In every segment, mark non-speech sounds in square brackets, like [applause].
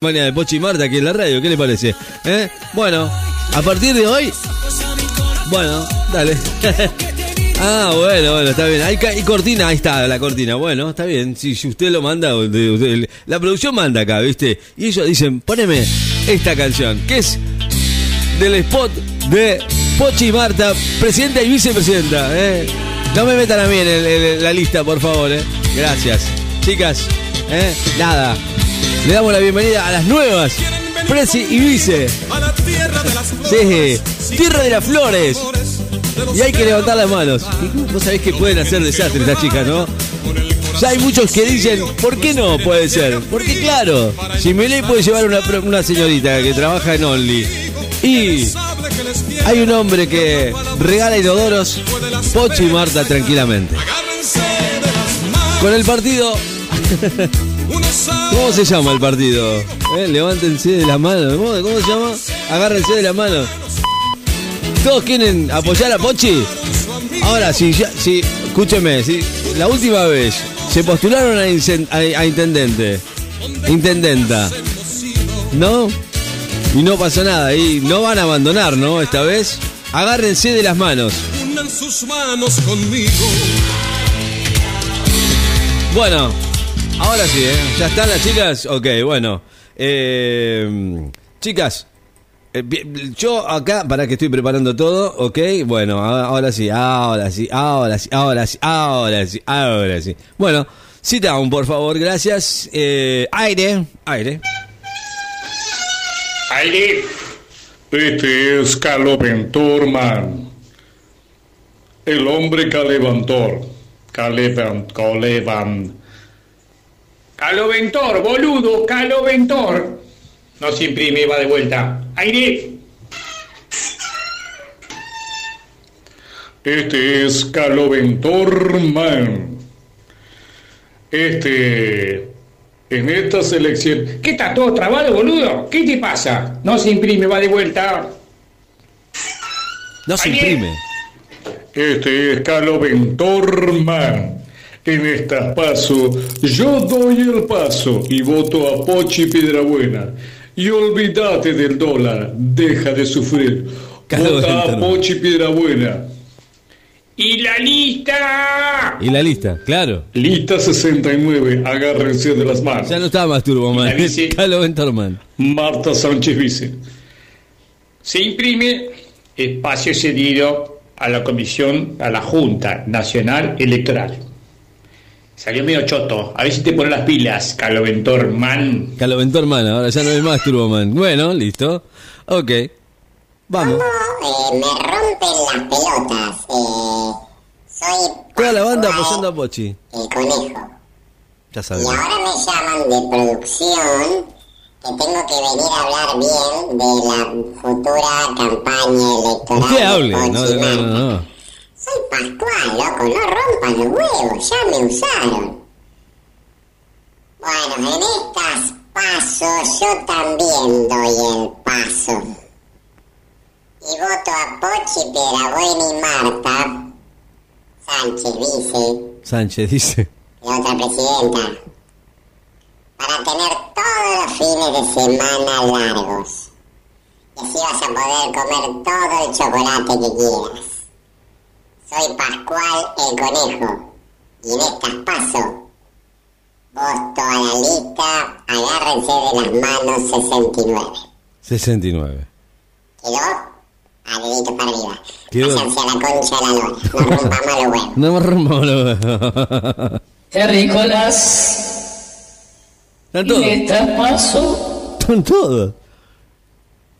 Mañana de Pochi y Marta aquí en la radio, ¿qué le parece? ¿Eh? Bueno, a partir de hoy. Bueno, dale. [laughs] ah, bueno, bueno, está bien. Hay, hay cortina, ahí está la cortina. Bueno, está bien. Si, usted lo manda, la producción manda acá, ¿viste? Y ellos dicen, poneme esta canción, que es del spot de Pochi y Marta, presidenta y vicepresidenta. ¿eh? No me metan a mí en la lista, por favor. ¿eh? Gracias. Chicas, ¿eh? nada. Le damos la bienvenida a las nuevas Presi y Vice. a la tierra de las flores. Sí, Tierra de las Flores. Y hay que levantar las manos. Vos sabés que pueden hacer desastres estas chicas, ¿no? Ya hay muchos que dicen, ¿por qué no puede ser? Porque claro, si Melé puede llevar una, una señorita que trabaja en Only y hay un hombre que regala inodoros, Pochi y Marta tranquilamente. Las. Con el partido, ¿cómo se llama el partido? Eh, Levántense de las manos. ¿Cómo, cómo se llama? Agárrense de las manos. ¿Todos quieren apoyar a Pochi? Ahora, si, ya, si escúcheme, si la última vez se postularon a, incen- a- a intendente, intendenta, ¿no? Y no pasó nada, y no van a abandonar, ¿no? Esta vez, agárrense de las manos. unan sus manos conmigo. Bueno, ahora sí, ¿eh? ¿Ya están las chicas? Ok, bueno. Eh, chicas, eh, yo acá, para que estoy preparando todo, ok, bueno, ahora sí, ahora sí, ahora sí, ahora sí, ahora sí, ahora sí. Bueno, sit down, por favor, gracias. Eh, aire, aire. Aire. Este es Caloventorman. El hombre calevantor. Calevan, calevan. Caloventor, boludo, caloventor. No se imprime, va de vuelta. Aire. Este es Caloventorman. Este. En esta selección. ¿Qué está todo trabado, boludo? ¿Qué te pasa? No se imprime, va de vuelta. No se imprime. Este es Caloventorman. En esta paso, yo doy el paso y voto a Pochi Piedrabuena. Y olvídate del dólar, deja de sufrir. Vota a. Pochi Piedrabuena. Y la lista. Y la lista, claro. Lista 69, agárrense de las manos. Ya no estaba más bici. es Calo Ventorman. Marta Sánchez Vice. Se imprime espacio cedido a la Comisión, a la Junta Nacional Electoral. Salió medio choto. A ver si te pones las pilas, Caloventor Man. Calo Ventorman, ahora ya no hay más Turboman. Bueno, listo. Ok. Vamos. eh, me rompen las pelotas. Eh, soy Toda la banda apoyando a Pochi. el conejo. Ya Y sabemos. ahora me llaman de producción que tengo que venir a hablar bien de la futura campaña electoral. Usted de hable. Pochi No, no, no, Marta. no. Pascual, loco, no rompan los huevos, ya me usaron. Bueno, en estas pasos yo también doy el paso. Y voto a Pochi, Piedrabuena y Marta Sánchez, vice, Sánchez dice. la otra presidenta, para tener todos los fines de semana largos. Y así vas a poder comer todo el chocolate que quieras. Soy Pascual el Conejo y en estas paso voto a la lista, agárrense de las manos 69. 69. ¿Quedó? A dedito para arriba. Quedó. Váyanse a la concha de la lora. No [laughs] rompa más los huevos. No me rompo los Terrícolas, [laughs] Están en todos. este paso Están todos.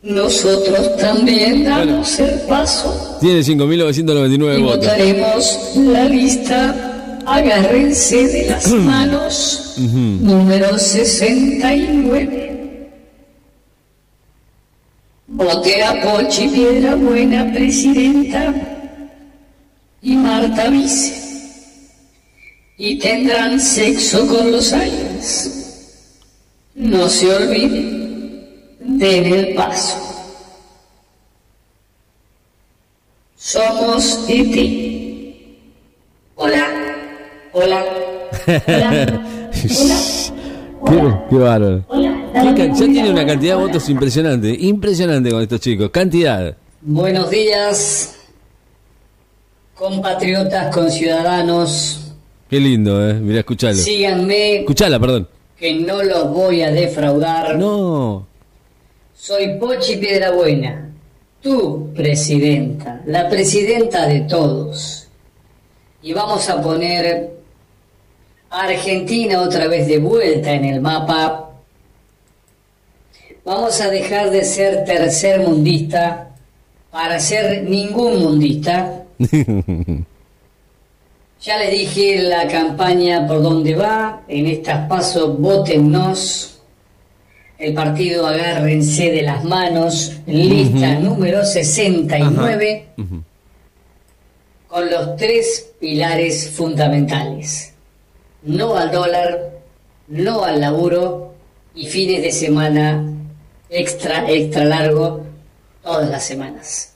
Nosotros también damos el paso Tiene 5.999 y votos. votaremos la lista. Agárrense de las [clears throat] manos. Número 69. Vote a Pochi Piedra Buena, presidenta, y Marta vice. Y tendrán sexo con los años. No se olviden, den el paso. Somos E.T. Hola, hola, hola, [laughs] hola, Qué, bárbaro. Ya tiene una cantidad de votos impresionante. Impresionante con estos chicos. Cantidad. Buenos días, compatriotas, conciudadanos. Qué lindo, eh. Mirá, escuchalo. Síganme, Escuchala, perdón. que no los voy a defraudar. No. Soy Pochi Piedrabuena, tu presidenta, la presidenta de todos. Y vamos a poner a Argentina otra vez de vuelta en el mapa. Vamos a dejar de ser tercer mundista para ser ningún mundista. [laughs] Ya les dije la campaña por dónde va. En estas pasos, votennos. El partido agárrense de las manos. Lista número 69. Ujú. Con los tres pilares fundamentales. No al dólar, no al laburo y fines de semana extra, extra largo todas las semanas.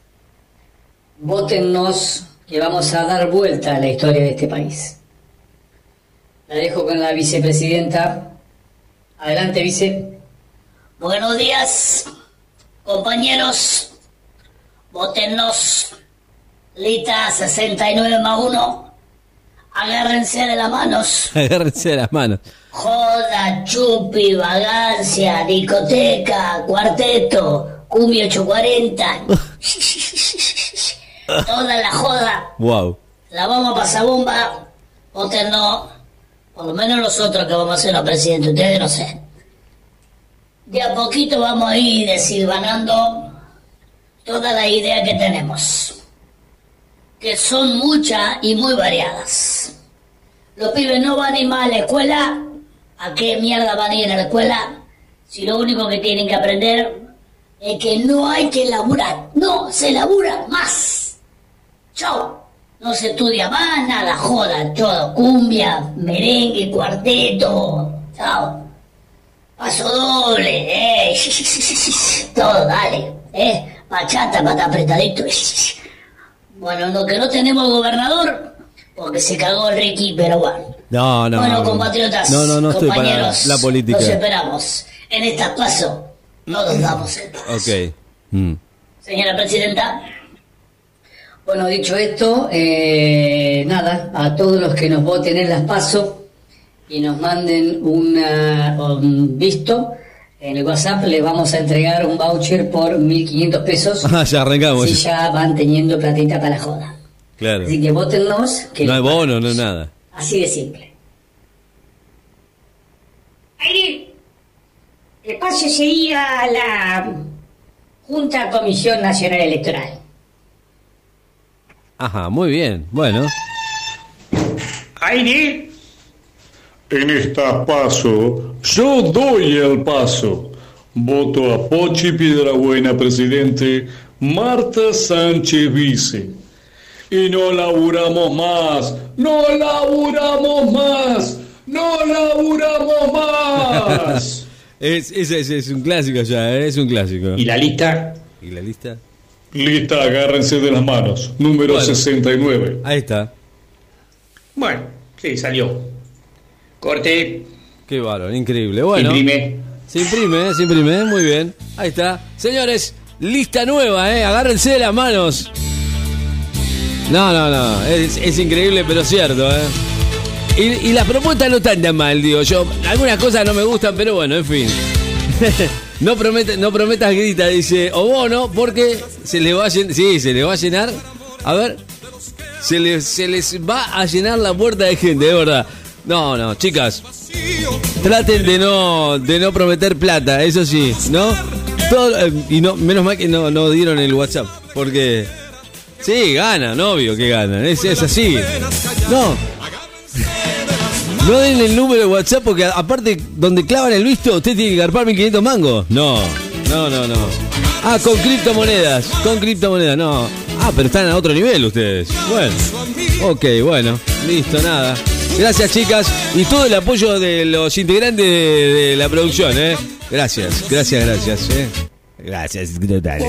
Vótennos que vamos a dar vuelta a la historia de este país. La dejo con la vicepresidenta. Adelante, vice. Buenos días, compañeros. Votennos. Lita 69 más 1. Agárrense de las manos. [laughs] Agárrense de las manos. Joda, chupi, vagancia, discoteca, cuarteto, cumbia 840. [laughs] Toda la joda. Wow. La vamos a pasar bomba. Votennos. Por lo menos nosotros que vamos a ser los presidentes. Ustedes no sé. De a poquito vamos a ir desilvanando todas las ideas que tenemos. Que son muchas y muy variadas. Los pibes no van a ir más a la escuela. ¿A qué mierda van a ir a la escuela? Si lo único que tienen que aprender es que no hay que laburar. No, se labura más. Chau. No se estudia más, nada, joda, todo. Cumbia, merengue, cuarteto. Chao. Paso doble, eh. [laughs] Todo, dale. Eh. Bachata para apretadito. Bueno, lo que no tenemos gobernador, porque se cagó el Ricky, pero bueno. No, no. bueno, no. compatriotas, No, no, no estoy para compañeros, la política. Los esperamos. En esta paso, no nos damos el paso. Ok. Mm. Señora Presidenta, Bueno, dicho esto, eh, nada, a todos los que nos voten en las PASO y nos manden una, un visto en el WhatsApp, les vamos a entregar un voucher por 1.500 pesos. [laughs] Ah, ya arrancamos. Si ya van teniendo platita para la joda. Claro. Así que votennos. Que No hay bono, pagamos. no hay nada. Así de simple. Aire, el pase sería a la Junta Comisión Nacional Electoral. Ajá, muy bien. Bueno. Aire. En esta paso, yo doy el paso. Voto a Pochi Piedrabuena, presidente, Marta Sánchez, vice. Y no laburamos más, no laburamos más, no laburamos más. [laughs] Es, es, es, es un clásico ya, ¿eh? es un clásico. ¿Y la lista? ¿Y la lista? Lista, agárrense de las manos. Número Bueno. 69. Ahí está. Bueno, sí, salió. Corte, Qué bárbaro, increíble. Bueno. imprime. Se imprime, se imprime, muy bien. Ahí está. Señores, lista nueva, ¿eh? Agárrense de las manos. No, no, no. Es, es increíble, pero cierto, ¿eh? Y, y las propuestas no están tan mal, digo yo. Algunas cosas no me gustan, pero bueno, en fin. [laughs] no, promete, no prometas grita, dice Obono, porque se le va a llenar. Sí, se le va a llenar. A ver. Se les, se les va a llenar la puerta de gente, de verdad. No, no, chicas. Traten de no, de no prometer plata, eso sí, ¿no? Eh, y no, menos mal que no, no dieron el WhatsApp, porque sí, ganan, obvio que ganan, es, así. No. No den el número de WhatsApp porque aparte donde clavan el visto usted tiene que garpar 1500 mangos. No, no, no, no. Ah, con criptomonedas, con criptomonedas, no. Ah, pero están a otro nivel ustedes. Bueno, ok, bueno, listo, nada. Gracias chicas y todo el apoyo de los integrantes de, la producción, ¿eh? Gracias, gracias, gracias, ¿eh? Gracias, totales.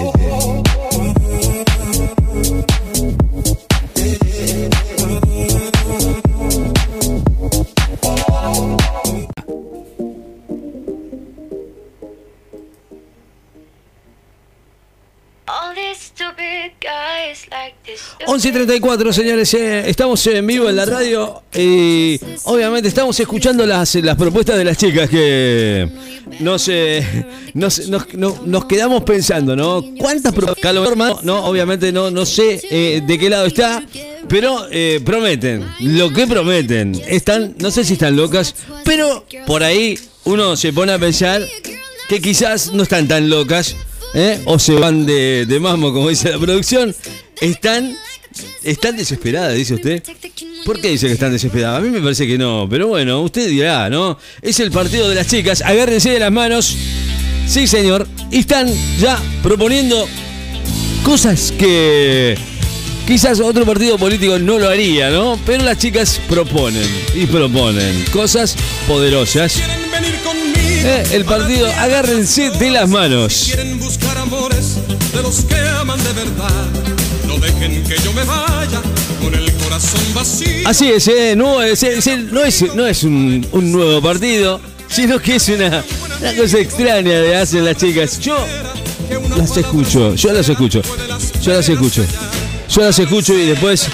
11 y 34, señores, eh, estamos en vivo en la radio y obviamente estamos escuchando las, las propuestas de las chicas que nos, eh, nos, nos- no- nos quedamos pensando, ¿no? ¿Cuántas propuestas? No, no, obviamente no, no sé eh, de qué lado está, pero eh, prometen, lo que prometen. Están, no sé si están locas, pero por ahí uno se pone a pensar que quizás no están tan locas, ¿eh? o se van de, de mamo, como dice la producción. Están, están desesperadas, dice usted. ¿Por qué dice que están desesperadas? A mí me parece que no, pero bueno, usted dirá, ¿no? Es el partido de las chicas, agárrense de las manos. Sí, señor. Y están ya proponiendo cosas que quizás otro partido político no lo haría, ¿no? Pero las chicas proponen y proponen cosas poderosas. Eh, el partido, agárrense de las manos. Quieren buscar amores de los que aman de verdad. Dejen que yo me vaya con el corazón vacío. Así es, eh, no es, no es, no es un, nuevo partido, sino que es una, una cosa extraña de hacen las chicas. Yo las escucho, yo las escucho, yo las escucho, yo las escucho y después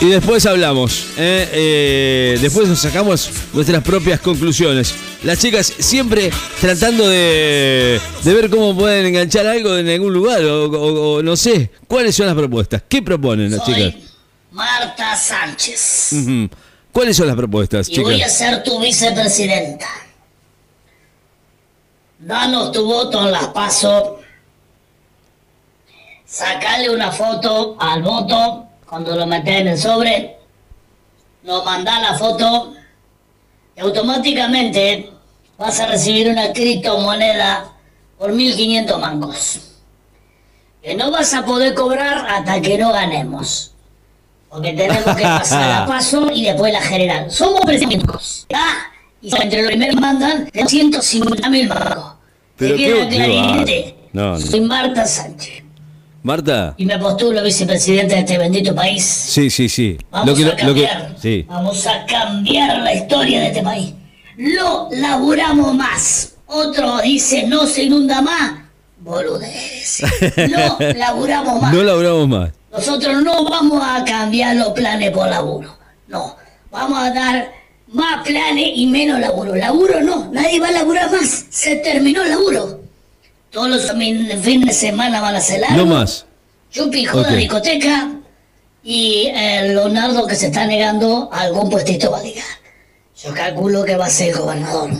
y después hablamos, eh, eh, después nos sacamos nuestras propias conclusiones. Las chicas siempre tratando de, de ver cómo pueden enganchar algo en algún lugar o, o- o no sé. ¿Cuáles son las propuestas? ¿Qué proponen las chicas? Marta Sánchez. ¿Cuáles son las propuestas, Y voy a chicas? ser tu vicepresidenta. Danos tu voto en las pasos. Sacale una foto al voto cuando lo metés en el sobre. Nos mandás la foto. Y automáticamente vas a recibir una criptomoneda por 1500 mangos. Que no vas a poder cobrar hasta que no ganemos. Porque tenemos que pasar la [laughs] paso y después la general. Somos presidentes. Ah, y entre los primeros mandan 150 mil mangos. Pero ¿Te qué- queda. No, no. Soy Marta Sánchez. Marta. Y me postulo vicepresidente de este bendito país. Sí, sí, sí. Vamos Lo que, a lo que, cambiar. sí. Vamos a cambiar la historia de este país. Lo laburamos más. Otro dice no se inunda más. Boludez. No [laughs] laburamos más. No laburamos más. Nosotros no vamos a cambiar los planes por laburo. No. Vamos a dar más planes y menos laburo. Laburo no. Nadie va a laburar más. Se terminó el laburo. Todos los fines de semana van a ser largos. No más. Chupi, joda, discoteca. Y eh, Leonardo que se está negando a algún puestito va a llegar. Yo calculo que va a ser gobernador.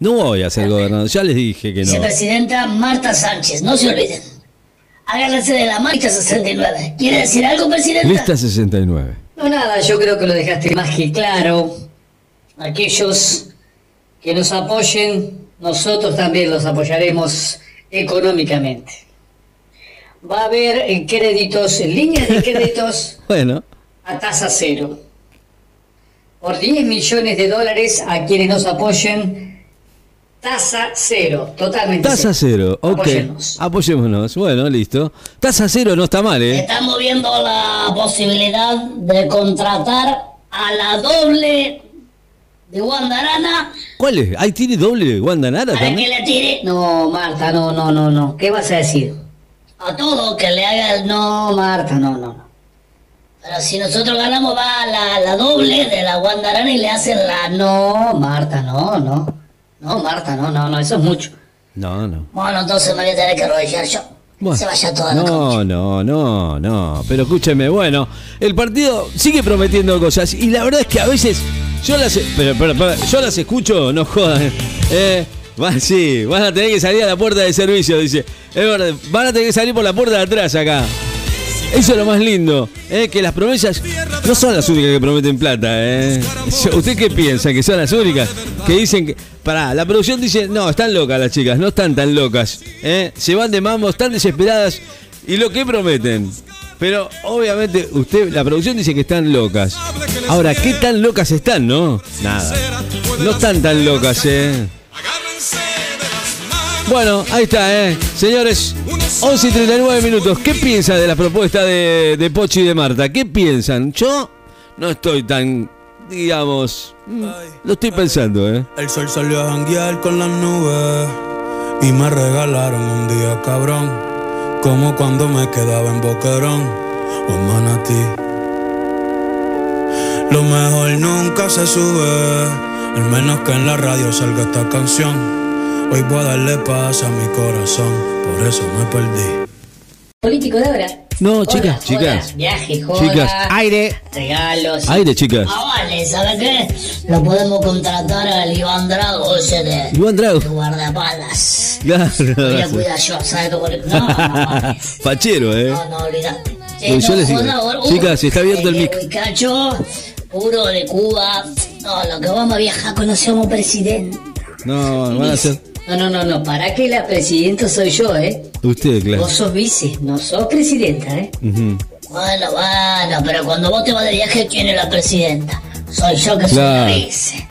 No voy a ser gobernador. Ya les dije que no. Vicepresidenta Marta Sánchez, no se olviden. Háganse de la marcha 69. ¿Quiere decir algo, presidenta? Lista 69. No, nada, yo creo que lo dejaste más que claro. Aquellos que nos apoyen, nosotros también los apoyaremos económicamente. Va a haber créditos, líneas de créditos [laughs] Bueno. a tasa cero. Por 10 millones de dólares a quienes nos apoyen, tasa cero, totalmente Tasa cero. Ok. Apóyennos. Apoyémonos. Bueno, listo. Tasa cero no está mal, ¿eh? Estamos viendo la posibilidad de contratar a la doble de Guandarana ¿Cuál es? ¿Ahí tiene doble Guandanara para que también? le tire No, Marta, no, no, no, no. ¿Qué vas a decir? a todo, que le haga el no. Marta, no, no, no. Pero si nosotros ganamos, va la, la doble de la Guandarana y le hacen la No, Marta, no, no. No, Marta, no, no, no, eso es mucho. No, no. Bueno, entonces me voy a tener que arrodillar yo. Bueno. Se vaya toda la concha. No, no, no, no. Pero escúcheme, bueno, el partido sigue prometiendo cosas y la verdad es que a veces yo las, pero, pero, pero, yo las escucho, no jodan. Eh, van, sí, van a tener que salir a la puerta de servicio, dice. Es verdad, van a tener que salir por la puerta de atrás acá. Eso es lo más lindo, eh, que las promesas no son las únicas que prometen plata. Eh. ¿Usted qué piensa? ¿Que son las únicas? Que dicen que... Pará, la producción dice, no, están locas las chicas, no están tan locas. Eh. Se van de mambo, están desesperadas y lo que prometen. Pero obviamente usted, la producción dice que están locas. Ahora, ¿qué tan locas están, no? Nada. No están tan locas, eh. Bueno, ahí está, ¿eh? Señores, 11 y 39 minutos. ¿Qué piensan de la propuesta de, de Pochi y de Marta? ¿Qué piensan? Yo no estoy tan, digamos, mm, lo estoy pensando, ¿eh? El sol salió a janguear con las nubes y me regalaron un día cabrón. Como cuando me quedaba en Boquerón o en Manatí. Lo mejor nunca se sube, al menos que en la radio salga esta canción. Hoy voy a darle paz a mi corazón, por eso me perdí. Político de ahora. No, Hola, chicas, joda, chicas. Viaje, joda. Chicas. Aire. Regalos. Aire, chicas. Ah, vale, ¿sabe qué? Lo podemos contratar al Iván Drago ese de, Iván Drago. guardapalas. Claro, Voy a cuidar yo, ¿sabes cómo le.? No, no. Fachero, ¿eh? No, no, olvidate. Pues yo les digo, chicas, está abierto el mic. Cacho, puro de Cuba. No, lo que vamos a viajar conocemos presidente. No, van a ser No, no, no, no. Para que la presidenta soy yo, ¿eh? usted, claro. Vos sos vice, no sos presidenta, ¿eh? Bueno, bueno, pero cuando vos te vas de viaje, ¿quién es la presidenta? Soy yo que soy la vice.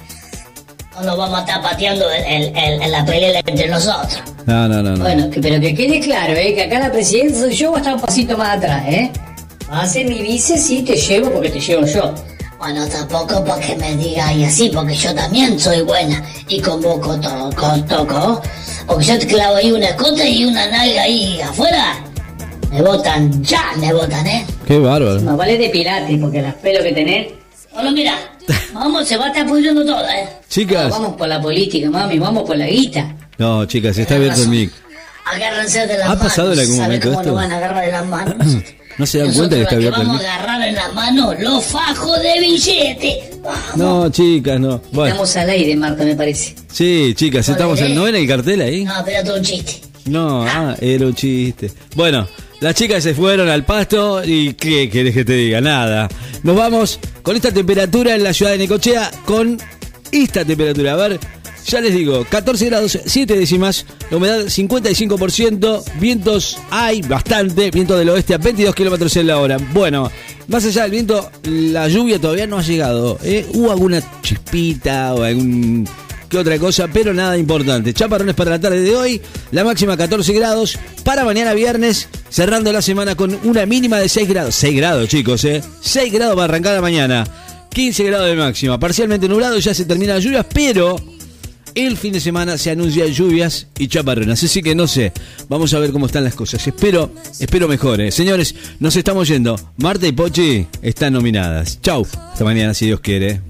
No nos vamos a estar pateando en, en- en- la pelea entre nosotros. No, no, no, no. Bueno, que- pero que quede claro, ¿eh? Que acá la presidenta soy yo, va a estar un pasito más atrás, ¿eh? Va a ser mi vice, sí, te llevo porque te llevo yo. Bueno, tampoco para que me digas y así, porque yo también soy buena y convoco todo, con toco. Porque yo te clavo ahí una escote y una nalga ahí afuera. Me votan, ya me votan, ¿eh? Qué bárbaro. Más vale depilate, porque las pelos que tenés. Bueno, mira, vamos, se va a estar pudriendo todo, ¿eh? Chicas. Vamos por la política, mami, vamos por la guita. No, chicas, está abierto el mic. Agárrense de las ¿Ha manos. pasado en algún ¿Sabe momento cómo esto? nos van a agarrar de las manos? [clears throat] ¿No se dan Nosotros cuenta que está abierto vamos a agarrar en las manos los fajos de billete. Vamos. No, chicas, no. Bueno, Estamos al aire, Marta, me parece. sí, chicas, estamos en. ¿No ven el cartel ahí? No, pero todo un chiste. No, ah, era un chiste. Bueno, las chicas se fueron al pasto y ¿qué querés que te diga? Nada. Nos vamos con esta temperatura en la ciudad de Necochea, con esta temperatura. A ver, ya les digo, 14 grados, 7 décimas, la humedad 55%, vientos hay bastante, viento del oeste a 22 kilómetros en la hora. Bueno, más allá del viento, la lluvia todavía no ha llegado. ¿eh? Hubo alguna chispita o algún que otra cosa, pero nada importante. Chaparrones para la tarde de hoy, la máxima 14 grados, para mañana viernes, cerrando la semana con una mínima de 6 grados. 6 grados, chicos, ¿eh? 6 grados para arrancar la mañana, 15 grados de máxima, parcialmente nublado, ya se terminan las lluvias, pero el fin de semana se anuncian lluvias y chaparrones, así que no sé, vamos a ver cómo están las cosas. Espero, espero mejor, Señores, nos estamos yendo. Marta y Pochi están nominadas. Chau, hasta mañana si Dios quiere.